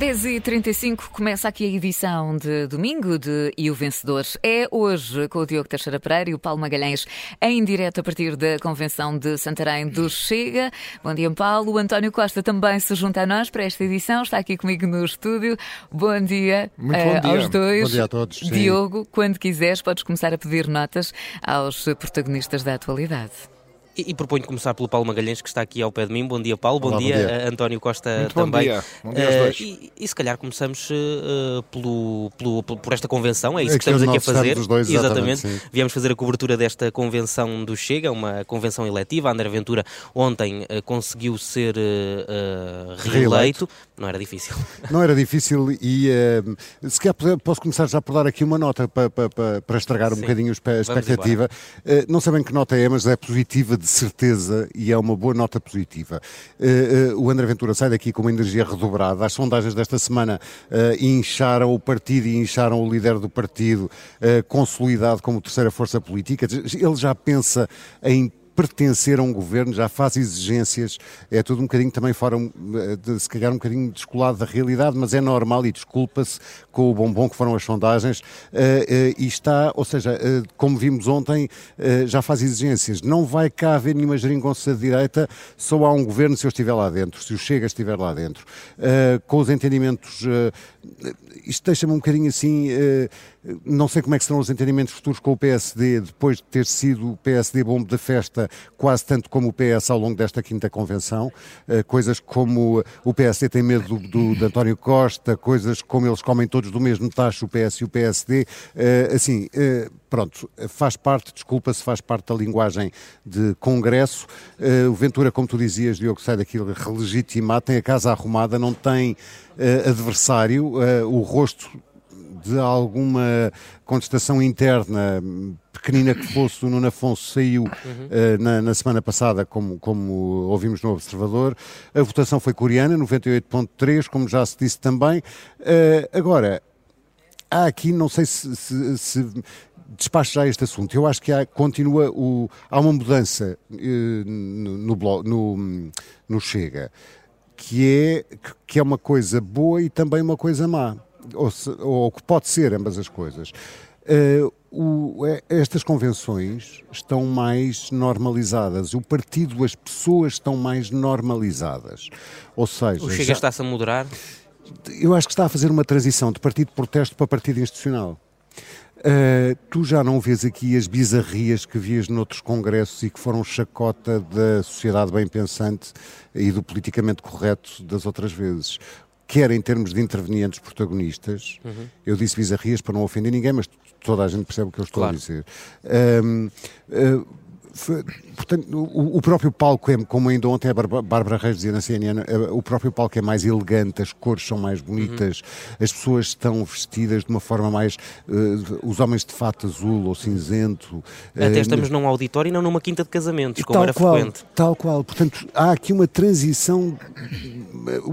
10h35 começa aqui a edição de domingo de E o Vencedor. É hoje com o Diogo Teixeira Pereira e o Paulo Magalhães em direto a partir da Convenção de Santarém do Chega. Bom dia, Paulo. O António Costa também se junta a nós para esta edição. Está aqui comigo no estúdio. Bom dia, Muito bom uh, dia. aos dois. Bom dia a todos. Sim. Diogo, quando quiseres, podes começar a pedir notas aos protagonistas da atualidade. E, e proponho começar pelo Paulo Magalhães, que está aqui ao pé de mim. Bom dia, Paulo. Olá, bom, dia, bom dia. António Costa Muito também. Bom dia. Bom dia aos dois. Uh, e, e se calhar começamos uh, pelo, pelo, por esta convenção, é isso É que que estamos aqui a fazer. dois, exatamente, sim. Viemos fazer a cobertura desta convenção do Chega, uma convenção eletiva. André Ventura ontem uh, conseguiu ser reeleito. Reeleito. Não era difícil. Não era difícil e eh, se calhar posso começar já por dar aqui uma nota para, para, para, estragar um Sim. bocadinho a a expectativa. Eh, não sei bem que nota é, mas é positiva de certeza e é uma boa nota positiva. Eh, eh, o André Ventura sai daqui com uma energia redobrada. As sondagens desta semana eh, incharam o partido e incharam o líder do partido, consolidado como terceira força política. Ele já pensa em pertencer a um governo, já faz exigências, é tudo um bocadinho também fora, eh, se calhar um bocadinho descolado da realidade, mas é normal e desculpa-se com o bombom que foram as sondagens eh, eh, e está, ou seja, como vimos ontem, já faz exigências. Não vai cá haver nenhuma geringonça de direita, só há um governo se eu estiver lá dentro, se o Chega estiver lá dentro. Com os entendimentos, isto deixa-me um bocadinho assim, não sei como é que serão os entendimentos futuros com o PSD, depois de ter sido o PSD bombo da festa, quase tanto como o PS ao longo desta quinta convenção, eh, coisas como o PSD tem medo do, do- de António Costa, coisas como eles comem todos do mesmo tacho, o PS e o PSD, eh, assim, eh, pronto, faz parte, desculpa-se, faz parte da linguagem de Congresso. Eh, o Ventura, como tu dizias, Diogo, sai daquilo relegitimado, tem a casa arrumada, não tem eh, adversário, eh, o rosto de alguma contestação interna, pequenina que fosse, o Nuno Afonso saiu eh, na, na semana passada, como, como ouvimos no Observador. A votação foi coreana, 98.3, como já se disse também. Eh, agora, há aqui, não sei se, se, se despacho já este assunto, eu acho que há, continua o, há uma mudança eh, no, no, no, no Chega, que é, que é uma coisa boa e também uma coisa má, ou, se- ou que pode ser ambas as coisas. Eh, o- eh, estas convenções estão mais normalizadas, o partido, as pessoas estão mais normalizadas. Ou seja, O Chega já- está-se a moderar. eu acho que está a fazer uma transição de partido de protesto para partido institucional. Uh, tu já não vês aqui as bizarrias que vias noutros congressos e que foram chacota da sociedade bem pensante e do politicamente correto das outras vezes. Quer em termos de intervenientes protagonistas, eu disse bizarrias para não ofender ninguém, mas toda a gente percebe o que eu estou Claro. a dizer. Um, uh, foi- portanto, o, o próprio palco é, como ainda ontem a Bárbara Reis dizia na CNN, eh, o próprio palco é mais elegante, as cores são mais bonitas, as pessoas estão vestidas de uma forma mais. eh, os homens de fato azul ou cinzento. Até eh, estamos num auditório e não numa quinta de casamentos, como tal era qual, frequente. Tal qual. Portanto, há aqui uma transição.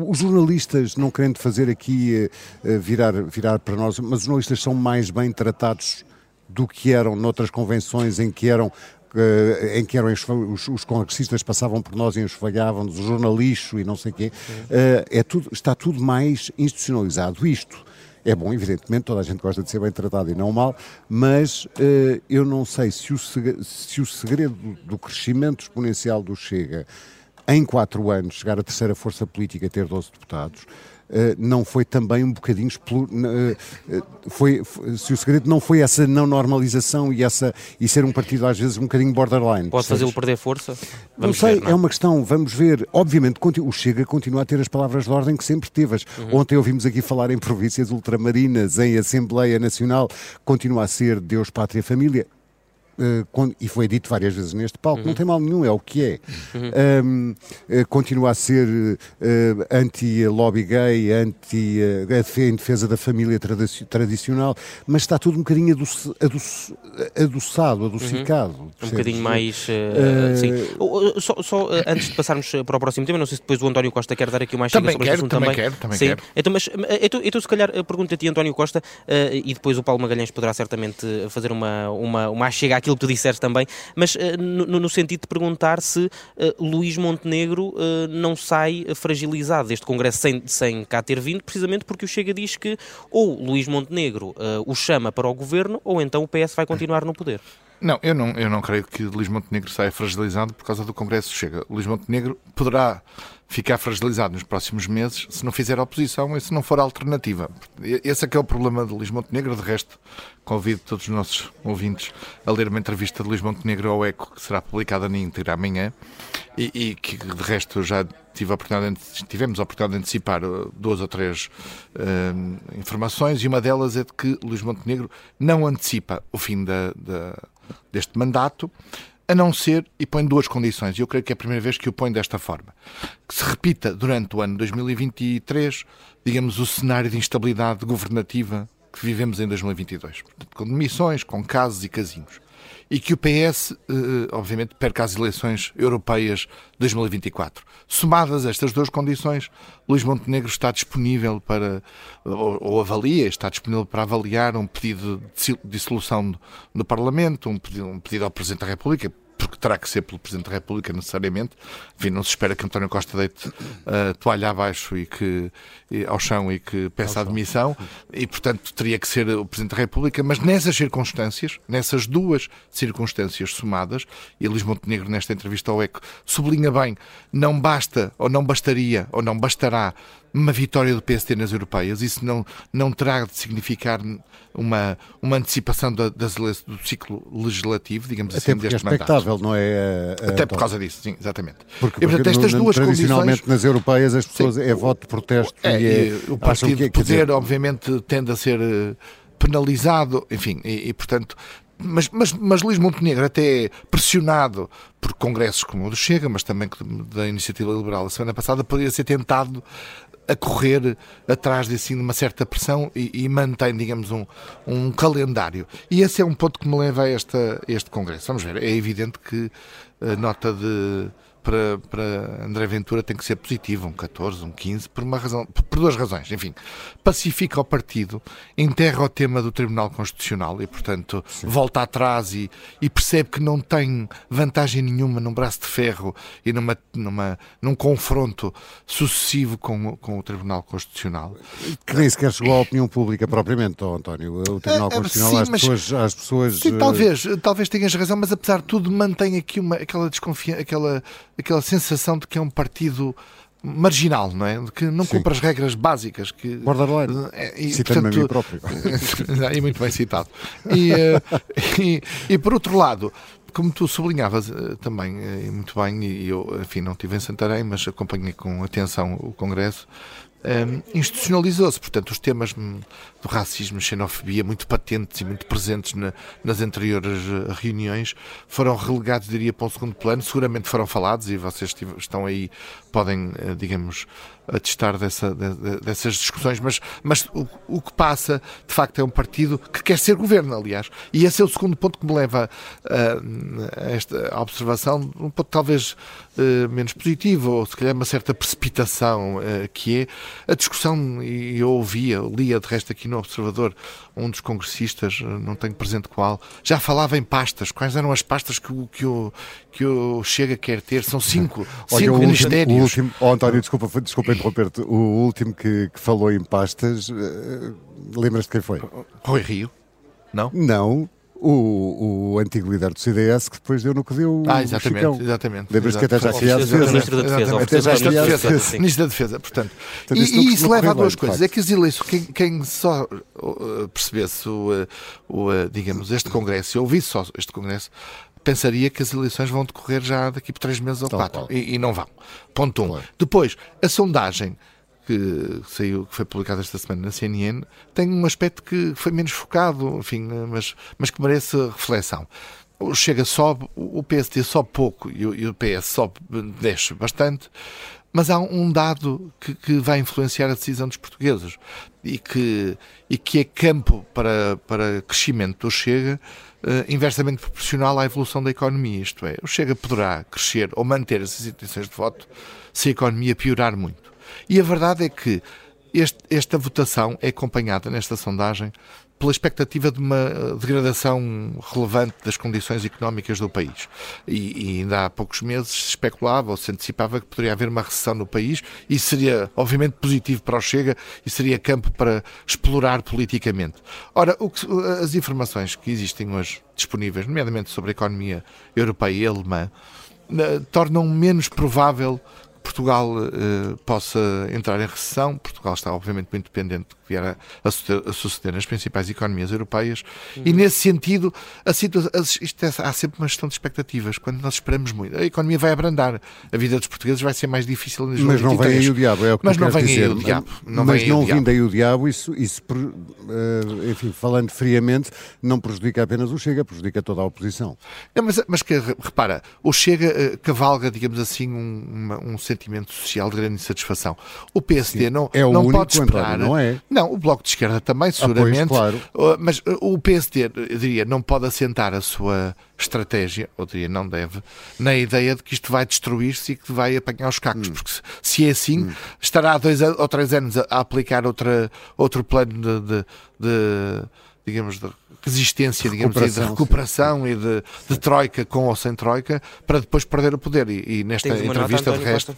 Os jornalistas, não querendo fazer aqui eh, eh, virar, virar para nós, mas os jornalistas são mais bem tratados do que eram noutras convenções em que eram. Eh, em que eram os, os congressistas passavam por nós e enxovalhavam-nos, o jornalixo e não sei o quê, Eh, é tudo, está tudo mais institucionalizado. Isto é bom, evidentemente, toda a gente gosta de ser bem tratado e não mal, mas eh, eu não sei se o, seg- se o segredo do crescimento exponencial do Chega em quatro anos chegar à terceira força política ter 12 deputados. Eh, não foi também um bocadinho eh, eh, foi, se o segredo não foi essa não normalização e essa e ser um partido às vezes um bocadinho borderline Pode fazê-lo perder força? Não Vamos sei, ver, não é uma questão, vamos ver. Obviamente, o Chega continua a ter as palavras de ordem que sempre teve. Uhum. Ontem ouvimos aqui falar em províncias ultramarinas, em Assembleia Nacional, continua a ser Deus, Pátria, Família. Eh, con- e foi dito várias vezes neste palco, Uhum. não tem mal nenhum, é o que é. Um, eh, continua a ser eh, anti-lobby gay, anti, defe- em defesa da família tradici- tradicional, mas está tudo um bocadinho adoce- adoce- adoçado, adocicado. Um percebes? bocadinho mais. Eh, sim. Só, só, antes de passarmos para o próximo tema, não sei se depois o António Costa quer dar aqui mais chega Também sobre quero, este assunto também também. quero, também sim. quero. Então, mas, então, então, se calhar, ti, António Costa, e depois o Paulo Magalhães poderá certamente fazer uma, uma, uma chega aqui aquilo que tu disseste também, mas uh, no, no, sentido de perguntar se uh, Luís Montenegro uh, não sai fragilizado deste Congresso sem, sem cá ter vindo, precisamente porque o Chega diz que ou Luís Montenegro o chama para o governo ou então o PS vai continuar no poder. Não, eu não, eu não creio que Luís Montenegro saia fragilizado por causa do Congresso Chega. Luís Montenegro poderá ficar fragilizado nos próximos meses se não fizer oposição e se não for alternativa. Esse é que é o problema de Luís Montenegro. De resto, convido todos os nossos ouvintes a ler uma entrevista de Luís Montenegro ao ECO, que será publicada na íntegra amanhã, e, e que de resto já tive a oportunidade de, tivemos a oportunidade de antecipar uh, duas ou três uh, informações, e uma delas é de que Luís Montenegro não antecipa o fim da, da deste mandato, a não ser, e põe duas condições, e eu creio que é a primeira vez que o põe desta forma, que se repita durante o ano 2023, digamos, o cenário de instabilidade governativa que vivemos em 2022, com demissões, com casos e casinhos e que o PS, eh, obviamente, perca as eleições europeias de 2024. Somadas estas duas condições, Luís Montenegro está disponível para, ou, ou avalia, está disponível para avaliar um pedido de dissolução do, Parlamento, um pedido, um pedido ao Presidente da República, porque terá que ser pelo Presidente da República necessariamente. Enfim, não se espera que António Costa deite uh, toalha abaixo e que e, ao chão e que peça admissão e, portanto, teria que ser o Presidente da República. Mas nessas circunstâncias, nessas duas circunstâncias somadas, e Luís Montenegro, nesta entrevista ao ECO, sublinha bem, não basta ou não bastaria ou não bastará uma vitória do PSD nas europeias. Isso não, não terá de significar uma, uma antecipação da, das, do ciclo legislativo, digamos Até assim, deste é expectável, não é? Uh, Até por causa disso, sim, exatamente. Porque, porque e, portanto, estas no, duas tradicionalmente condições... nas europeias as pessoas sim, é voto de protesto é, e, é, o partido que, é, poder, dizer... obviamente, tende a ser eh, penalizado, enfim, e, e portanto mas, mas, mas Luís Montenegro, até pressionado por congressos como o do Chega, mas também da Iniciativa Liberal a semana passada, poderia ser tentado a correr atrás de, assim, de uma certa pressão e, e, mantém, digamos, um, um calendário. E esse é um ponto que me leva a, esta, a este Congresso. Vamos ver, é evidente que a nota de para, para André Ventura tem que ser positivo, um 14, um 15, por, uma razão, por duas razões. Enfim, pacifica o partido, enterra o tema do Tribunal Constitucional e, portanto, Sim. volta atrás e, e, percebe que não tem vantagem nenhuma num braço de ferro e numa, numa, num confronto sucessivo com, com o Tribunal Constitucional. Que nem sequer chegou à opinião pública propriamente, oh, António. O Tribunal é, Constitucional sim, às, mas, pessoas, às pessoas. Sim, talvez, talvez tenhas razão, mas apesar de tudo mantém aqui uma, aquela desconfiança, aquela aquela sensação de que é um partido marginal, não é? De que não Sim. cumpre as regras básicas. Que, Borderline. É, e, Citando-me a mim próprio. e muito bem citado. E, eh, e, e, por outro lado, como tu sublinhavas eh, também, e muito bem, e eu, enfim, não estive em Santarém, mas acompanhei com atenção o Congresso, um, institucionalizou-se. Portanto, os temas do racismo, xenofobia, muito patentes e muito presentes na, nas anteriores eh, reuniões, foram relegados, diria, para um segundo plano. Seguramente foram falados e vocês estão aí, podem, eh, digamos, atestar dessa, dessas discussões, mas, mas o, o, que passa, de facto, é um partido que quer ser governo, aliás. E esse é o segundo ponto que me leva a, a esta observação, um ponto talvez uh, menos positivo, ou se calhar uma certa precipitação, uh, que é a discussão, e eu ouvia, lia de resto aqui no Observador, um dos congressistas, não tenho presente qual, já falava em pastas. Quais eram as pastas que o, que o, que o Chega quer ter? São cinco, Olha, cinco ministérios. Último, último, oh, António, desculpa, desculpa interromper-te. O último que, que, falou em pastas, uh, lembras-te de quem foi? Rui Rio. Não? Não, o, o antigo líder do CDS que depois deu no que deu ah, exatamente, o exatamente. Lembras que até já a defesa. Ministro da Defesa. Até já a defesa. Ministro da Defesa, portanto. portanto e, e isso leva a duas coisas. É que as eleições, quem, quem só uh, percebesse o, uh, o, uh, digamos, este Congresso, e ouvisse só este Congresso, pensaria que as eleições vão decorrer já daqui por três meses ou quatro. E, e, não vão. Ponto um. Claro. Depois, a sondagem que saiu, que foi publicada esta semana na CNN, tem um aspecto que foi menos focado, enfim, mas, mas que merece reflexão. O Chega sobe, o PSD sobe pouco e o, PS sobe, desce bastante, mas há um dado que, que, vai influenciar a decisão dos portugueses e que, e que é campo para, para crescimento do Chega uh, inversamente proporcional à evolução da economia. Isto é, o Chega poderá crescer ou manter essas intenções de voto se a economia piorar muito. E a verdade é que este, esta votação é acompanhada nesta sondagem pela expectativa de uma degradação relevante das condições económicas do país. E, e ainda há poucos meses se especulava ou se antecipava que poderia haver uma recessão no país e seria, obviamente, positivo para o Chega e seria campo para explorar politicamente. Ora, que, as informações que existem hoje disponíveis, nomeadamente sobre a economia europeia e alemã, eh, tornam menos provável Portugal uh, possa entrar em recessão. Portugal está, obviamente, muito dependente do que vier a, a, suceder, nas principais economias europeias. Uhum. E, nesse sentido, a situação, é, há sempre uma gestão de expectativas. Quando nós esperamos muito, a economia vai abrandar. A vida dos portugueses vai ser mais difícil em Mas não vem aí o diabo, é o que Mas não vem dizer. aí o diabo. Não mas não vindo aí o diabo, isso, isso uh, enfim, falando friamente, não prejudica apenas o Chega, prejudica toda a oposição. É, mas, mas que, repara, o Chega uh, cavalga, digamos assim, um, uma, um sentimento social de grande insatisfação. O PSD Sim, não, é o não único, pode esperar. Não é? Não, o Bloco de Esquerda também, seguramente. Ah, pois, claro. Mas uh, o PSD, eu diria, não pode assentar a sua estratégia, ou diria não deve, na ideia de que isto vai destruir-se e que vai apanhar os cacos, hum. porque se é assim, hum. estará há dois ou três anos a, aplicar outra, outro plano de, de, de digamos, de resistência, digamos assim, de recuperação e de, de, troika com ou sem troika, para depois perder o poder. E, e nesta entrevista, de resto.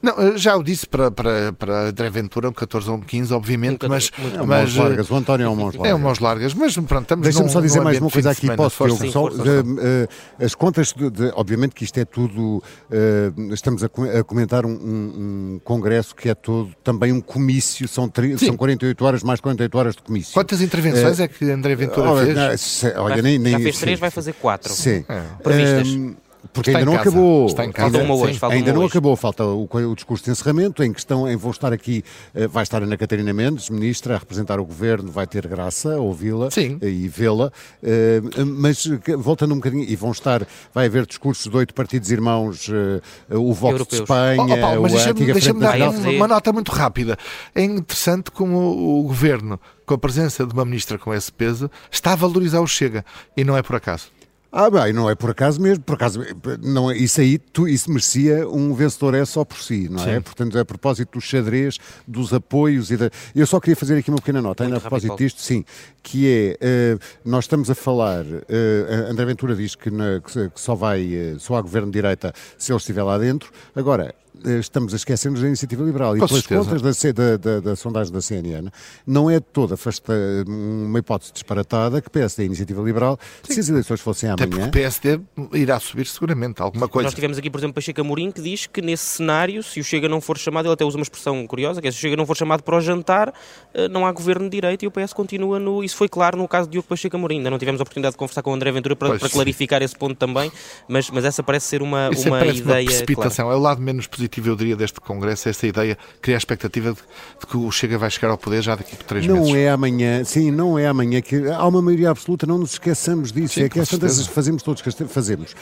Não, eh, já o disse para, para, para André Ventura, um 14 ou um 15, obviamente, um mas. É mas largas. O António é um mãos largas. É um mãos largas, mas pronto, estamos Deixa-me só dizer mais uma coisa aqui, posso, eu, só, de, uh, As contas, de, de, obviamente que isto é tudo. Uh, estamos a, a comentar um, um, um, congresso que é todo também um comício, são, tri, são 48 horas mais 48 horas de comício. Quantas intervenções uh, é que André Ventura fez? Não, se, olha, vai, nem, nem, já fez três, sim, vai fazer quatro. Sim. É. Previstas. Um, porque ainda não casa. acabou. Está em casa. Ainda, hoje, ainda não hoje. acabou. Falta o, o, discurso de encerramento. Em questão, em vou estar aqui, uh, vai estar Ana Catarina Mendes, ministra, a representar o governo. Vai ter graça ouvi-la e vê-la. Uh, mas voltando um bocadinho, e vão estar, vai haver discursos de oito partidos irmãos, o Vox Europeus. de Espanha, oh, oh, Paulo, mas deixa-me deixa dar uma, uma nota muito rápida. É interessante como o, o governo, com a presença de uma ministra com esse peso, está a valorizar o Chega. E não é por acaso. Ah, bem, não é por acaso mesmo, por acaso, não é, isso aí, tu, isso merecia um vencedor é só por si, não é? Sim. Portanto, a propósito do xadrez, dos apoios e da... Eu só queria fazer aqui uma pequena nota, ainda a propósito disto, sim, que é, uh, nós estamos a falar, uh, André Ventura diz que, na, que só vai, uh, só há governo de direita se ele estiver lá dentro, agora, estamos a esquecer-nos da iniciativa liberal. Com e pelas certeza. contas da, da, da, da, sondagem da CNN, não é toda afasta, uma hipótese disparatada que PSD e a iniciativa liberal, Sim. se as eleições fossem amanhã. Até porque o PSD irá subir seguramente alguma coisa. Nós tivemos aqui, por exemplo, Pacheco Amorim que diz que nesse cenário, se o Chega não for chamado, ele até usa uma expressão curiosa, que é se o Chega não for chamado para o jantar, eh, não há governo de direito e o PS continua no. Isso foi claro no caso de Diogo Pacheco Amorim. Ainda não tivemos a oportunidade de conversar com o André Ventura para, para clarificar esse ponto também, mas, mas essa parece ser uma, Isso uma parece ideia. Uma precipitação. Clara. É o lado menos positivo, eu diria, deste Congresso, esta ideia, criar a expectativa de, de, que o Chega vai chegar ao poder já daqui por três não meses. Não é amanhã, sim, não é amanhã que há uma maioria absoluta, não nos esqueçamos disso. Sim, é que às tantas fazemos todos, fazemos.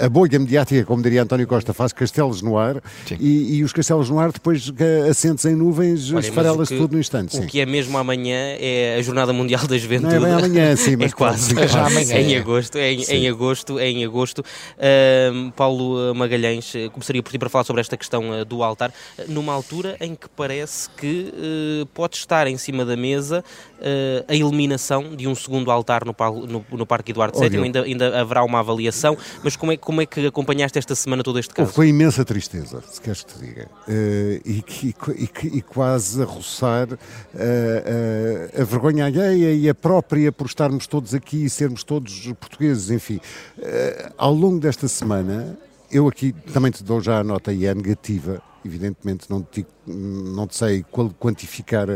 A bolha mediática, como diria António Costa, faz castelos no ar e, e, os castelos no ar depois assentes em nuvens, esfarelas tudo no instante. Sim. O que é mesmo amanhã é a Jornada Mundial da Juventude. Não é amanhã, sim, mas é quase. É já amanhã. Em agosto, é em, em agosto, é em agosto. Uh, Paulo Magalhães, começaria por ti para falar sobre esta questão uh, do altar numa altura em que parece que uh, pode estar em cima da mesa a eliminação de um segundo altar no, no, no Parque Eduardo VII, ainda, ainda haverá uma avaliação, mas como é, como é que acompanhaste esta semana todo este caso? Foi imensa tristeza, se queres que te diga, e, e, e, quase a roçar a vergonha alheia e a própria por estarmos todos aqui e sermos todos portugueses, enfim. ao longo desta semana, eu aqui também te dou já a nota e é negativa, evidentemente não te, não te sei quantificar,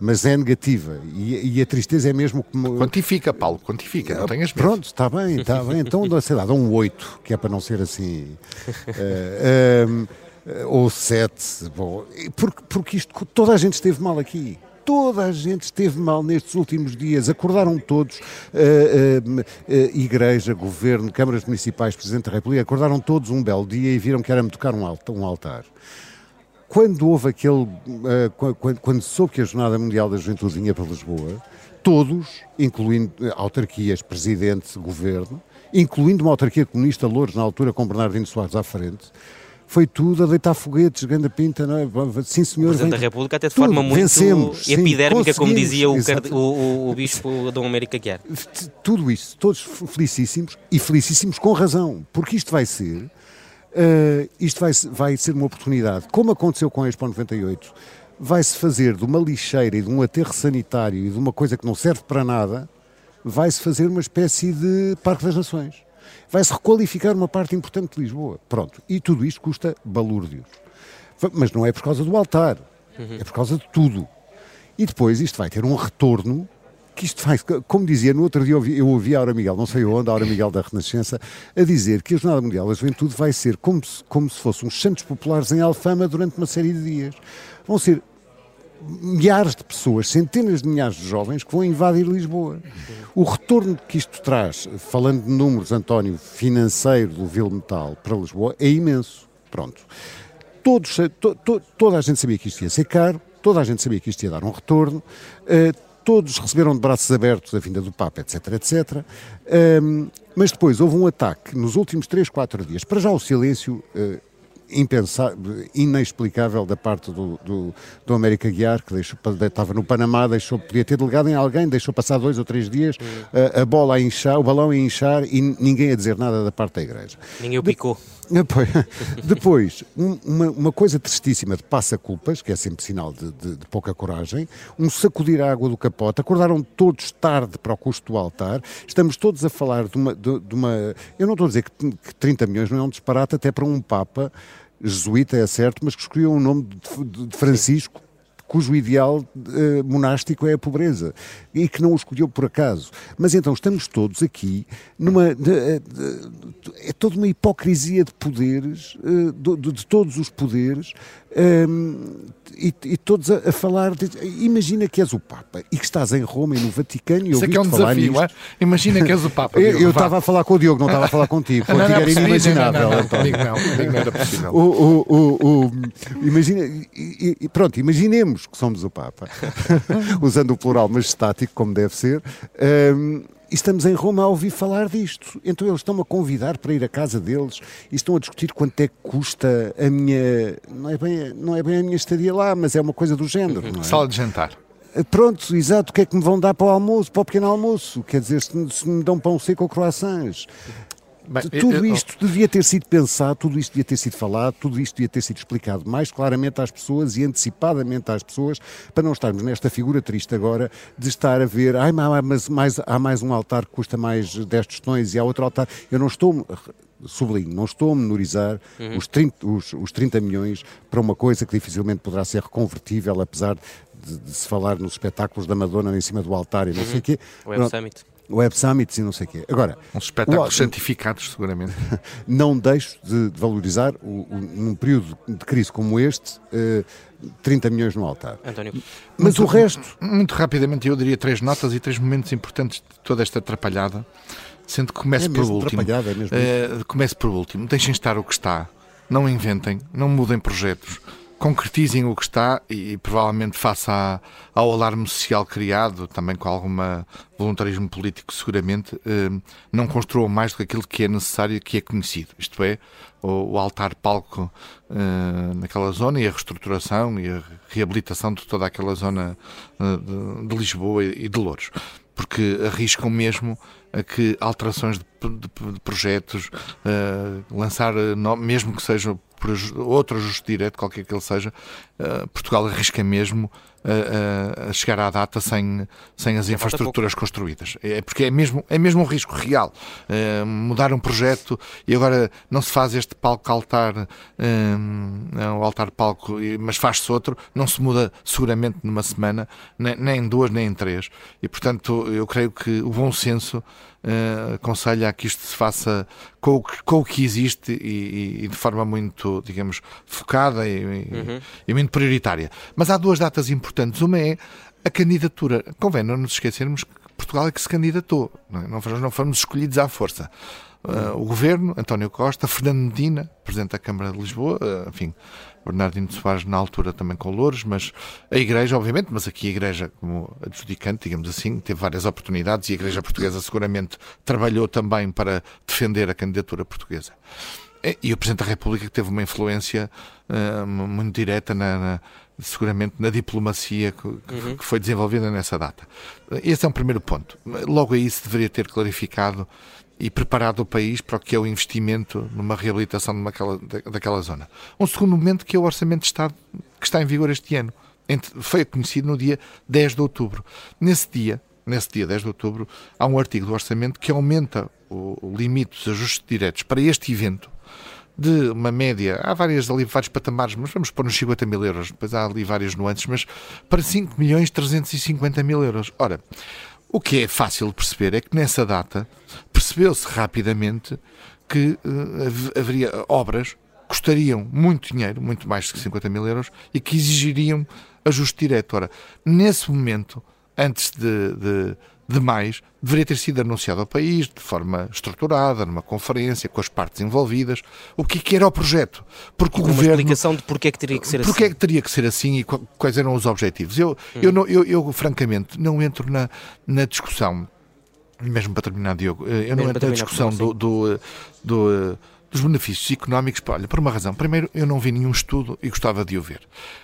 mas é negativa. E, e a tristeza é mesmo como... Quantifica, Paulo, quantifica, não tenhas medo. Pronto, está bem, está bem, então sei lá, dá um 8, que é para não ser assim... Uh, ou 7, bom, porque, porque isto, toda a gente esteve mal aqui toda a gente esteve mal nestes últimos dias, acordaram todos, uh, uh, uh, Igreja, Governo, Câmaras Municipais, Presidente da República, acordaram todos um belo dia e viram que era-me tocar um altar. Quando houve aquele, quando, quando soube que a Jornada Mundial da Juventude vinha para Lisboa, todos, incluindo autarquias, Presidente, Governo, incluindo uma autarquia comunista Louros, na altura com Bernardino Soares à frente, foi tudo a deitar foguetes, grande pinta, não é? Sim, senhor. O Presidente vem... da República até de forma muito vencemos, epidérmica, sim, como dizia o, exatamente. o, o, o Bispo Dom América Guiar. Tudo isso, todos felicíssimos e felicíssimos com razão, porque isto vai ser, uh, isto vai, vai ser uma oportunidade, como aconteceu com a Expo 98, vai-se fazer de uma lixeira e de um aterro sanitário e de uma coisa que não serve para nada, vai-se fazer uma espécie de Parque das Nações vai-se requalificar uma parte importante de Lisboa. Pronto. E tudo isto custa balúrdios. Mas não é por causa do altar, uhum. é por causa de tudo. E depois isto vai ter um retorno que isto vai, como dizia no outro dia, eu ouvi a Aura Miguel, não sei onde, a Aura Miguel da Renascença, a dizer que a Jornada Mundial da Juventude vai ser como se, como se fossem uns santos populares em Alfama durante uma série de dias. Vão ser milhares de pessoas, centenas de milhares de jovens que vão invadir Lisboa. O retorno que isto traz, falando de números, António, financeiro do Vil Metal para Lisboa, é imenso. Pronto. Todos, to, to, toda a gente sabia que isto ia ser caro, toda a gente sabia que isto ia dar um retorno, uh, todos receberam de braços abertos a vinda do Papa, etc, etc. Um, mas depois houve um ataque nos últimos 3, 4 dias. Para já o silêncio... Uh, impensável, inexplicável da parte do, do, do América Guiar, que deixou, estava no Panamá, deixou, podia ter delegado em alguém, deixou passar dois ou três dias, a, a, bola a inchar, o balão a inchar e ninguém a dizer nada da parte da igreja. Ninguém o picou. Depois, uma, uma, coisa tristíssima de passa-culpas, que é sempre sinal de, de, de, pouca coragem, um sacudir a água do capote, acordaram todos tarde para o custo do altar, estamos todos a falar de uma. De, de uma eu não estou a dizer que, que 30 milhões não é um disparate até para um Papa jesuíta, é certo, mas que escolheu o nome de Francisco cujo ideal uh, monástico é a pobreza e que não o escolheu por acaso. Mas então estamos todos aqui numa. De, de, é toda uma hipocrisia de poderes, uh, de, de, todos os poderes, um, e, e, todos a, a falar. imagina que és o Papa e que estás em Roma e no Vaticano e é que é um desafio, é? Imagina que és o Papa. Diogo, eu estava a falar com o Diogo, não estava a falar contigo. Contigo era inimaginável. Não, comigo não, comigo não era possível. O, o, o, imagina, e, e, pronto, imaginemos que somos o Papa, usando o plural majestático, como deve ser. Um, estamos em Roma a ouvir falar disto. Então eles estão-me a convidar para ir à casa deles e estão a discutir quanto é que custa a minha. Não é bem, não é bem a minha estadia lá, mas é uma coisa do género. Não é? Sala de jantar. Pronto, exato. O que é que me vão dar para o almoço, para o pequeno almoço? Quer dizer, se, se me dão pão seco ou croissants. Bem, tudo isto devia ter sido pensado, tudo isto devia ter sido falado, tudo isto devia ter sido explicado mais claramente às pessoas e antecipadamente às pessoas, para não estarmos nesta figura triste agora de estar a ver, ai, mas mais, há mais um altar que custa mais 10 tostões e há outro altar. Eu não estou sublinho, não estou a menorizar uhum. os, 30, os, os 30 milhões para uma coisa que dificilmente poderá ser reconvertível, apesar de, de, se falar nos espetáculos da Madonna em cima do altar e não uhum. sei o quê. O Web Summit. Web Summits e não sei o quê. Agora, Uns espetáculos o, santificados, seguramente. Não deixo de, de valorizar, o, o, num período de crise como este, uh, 30 milhões no altar. António. Mas muito, o resto. Muito rapidamente, eu diria três notas e três momentos importantes de toda esta atrapalhada, sendo que comece é por último. É mesmo uh, comece por último. Deixem estar o que está. Não inventem, não mudem projetos concretizem o que está e, e provavelmente face à, ao alarme social criado, também com alguma voluntarismo político seguramente, eh, não construam mais do que aquilo que é necessário e que é conhecido. Isto é, o, o altar-palco eh, naquela zona e a reestruturação e a reabilitação de toda aquela zona eh, de, de Lisboa e de Louros porque arriscam mesmo a que alterações de, de, projetos, uh, lançar, no, mesmo que seja outro ajuste direto, qualquer que ele seja, uh, Portugal arrisca mesmo a, chegar à data sem, sem as infraestruturas construídas. É porque é mesmo, é mesmo um risco real. Mudar um projeto e agora não se faz este palco-altar, uh, o altar-palco, mas faz-se outro, não se muda seguramente numa semana, nem, nem em duas, nem em três. E portanto, eu creio que o bom senso uh, aconselha a que isto se faça com o que, com o que existe e, e, de forma muito, digamos, focada e, uhum. e, muito prioritária. Mas há duas datas importantes. Uma é a candidatura. Convém não nos esquecermos que Portugal é que se candidatou. Não, é? não, não fomos escolhidos à força. Uh, o governo, António Costa, Fernando Medina, Presidente da Câmara de Lisboa, uh, enfim, Bernardino Soares na altura também com Louros, mas a Igreja, obviamente, mas aqui a Igreja como adjudicante, digamos assim, teve várias oportunidades e a Igreja Portuguesa seguramente trabalhou também para defender a candidatura portuguesa. e o Presidente da República teve uma influência uh, muito direta na, na, seguramente na diplomacia que, uhum. que, foi desenvolvida nessa data. Esse é um primeiro ponto. Logo aí se deveria ter clarificado e preparado o país para o que é o investimento numa reabilitação daquela, zona. Um segundo momento que é o Orçamento de Estado que está em vigor este ano. Foi conhecido no dia 10 de outubro. Nesse dia, nesse dia 10 de outubro, há um artigo do Orçamento que aumenta o limite dos ajustes diretos para este evento de uma média, há várias ali, vários patamares, mas vamos pôr nos 50 mil euros, depois há ali várias nuances, mas para 5 milhões 350 mil euros. Ora, o que é fácil de perceber é que nessa data percebeu-se rapidamente que uh, haveria obras que custariam muito dinheiro, muito mais de 50 mil euros, e que exigiriam ajuste direto. Ora, nesse momento, antes de, de demais, deveria ter sido anunciado ao país de forma estruturada, numa conferência, com as partes envolvidas, o que, é que era o projeto. Porque o uma governo, explicação de porque é que teria que ser porque assim. é que teria que ser assim e quais eram os objetivos. Eu, hum. eu, não, eu, eu, francamente, não entro na, na discussão, mesmo para terminar, Diogo, eh, eu não entro na discussão do, do, do, do dos benefícios económicos, olha, por uma razão. Primeiro, eu não vi nenhum estudo e gostava de o ver.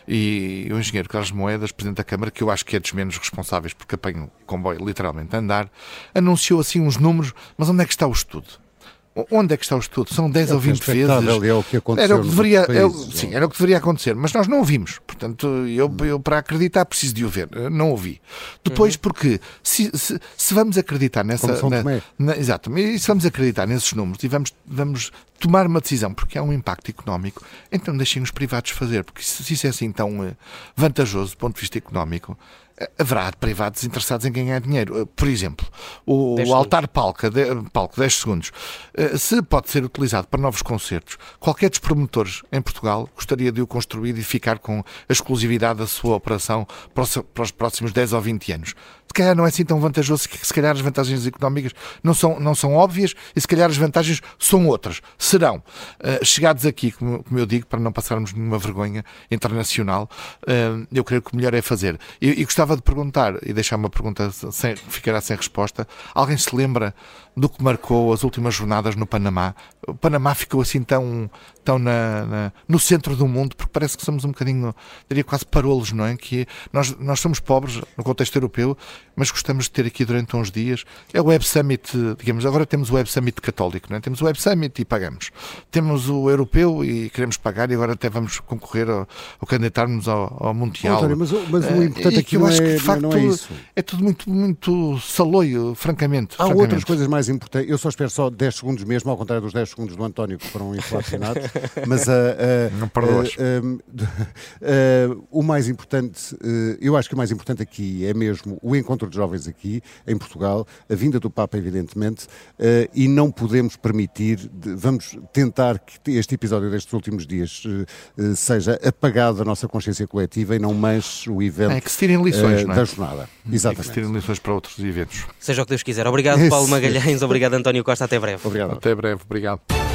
E o engenheiro Carlos Moedas, Presidente da Câmara, que eu acho que é dos menos responsáveis porque apanha o comboio literalmente a andar, anunciou assim uns números, mas onde é que está o estudo? Onde é que está o estudo? São 10 é ou 20 vezes. É o que aconteceu era o que deveria, país, é, sim, era o que deveria acontecer, mas nós não ouvimos. Portanto, eu, eu para acreditar preciso de o ver. Não ouvi. Depois, uhum. porque se, se, se, vamos acreditar nessa. Na, na, exato, e se vamos acreditar nesses números e vamos, vamos tomar uma decisão porque há um impacto económico, então deixem os privados fazer, porque se isso é assim tão eh, vantajoso do ponto de vista económico, haverá privados interessados em ganhar dinheiro. Por exemplo, o, o altar palco, de, palco 10 segundos, eh, se pode ser utilizado para novos concertos, qualquer dos promotores em Portugal gostaria de o construir e ficar com a exclusividade da sua operação para os próximos 10 ou 20 anos se calhar não é assim tão vantajoso, que se calhar as vantagens económicas não são, não são óbvias e se calhar as vantagens são outras. Serão. Uh, chegados aqui, como, como, eu digo, para não passarmos nenhuma vergonha internacional, uh, eu creio que o melhor é fazer. E, e, gostava de perguntar, e deixar uma pergunta sem, ficará sem resposta, alguém se lembra do que marcou as últimas jornadas no Panamá? O Panamá ficou assim tão, tão na, na, no centro do mundo, porque parece que somos um bocadinho, diria quase parolos, não é? Que nós, nós somos pobres no contexto europeu, mas gostamos de ter aqui durante uns dias. É o Web Summit, digamos, agora temos o Web Summit católico, não é? Temos o Web Summit e pagamos. Temos o europeu e queremos pagar e agora até vamos concorrer ao candidatarmos ao, ao Mundial. António, mas, mas, o eh, importante aqui acho que, de é- facto, não é isso. É tudo muito, muito saloio, francamente. Há francamente. outras coisas mais importantes. Eu só espero só 10 segundos mesmo, ao contrário dos 10 segundos do António, que foram inflacionados. mas uh, uh, não perdoas. Uh, o mais importante, eu acho que o mais importante aqui é mesmo o encontro de jovens aqui, em Portugal, a vinda do Papa, evidentemente, e não podemos permitir, vamos tentar que este episódio destes últimos dias seja apagado da nossa consciência coletiva e não manche o evento é que se tirem lições, da jornada. Exatamente. É que se tirem lições para outros eventos. Seja o que Deus quiser. Obrigado, Paulo Magalhães. Obrigado, António Costa. Até breve. Obrigado. Até breve. Obrigado.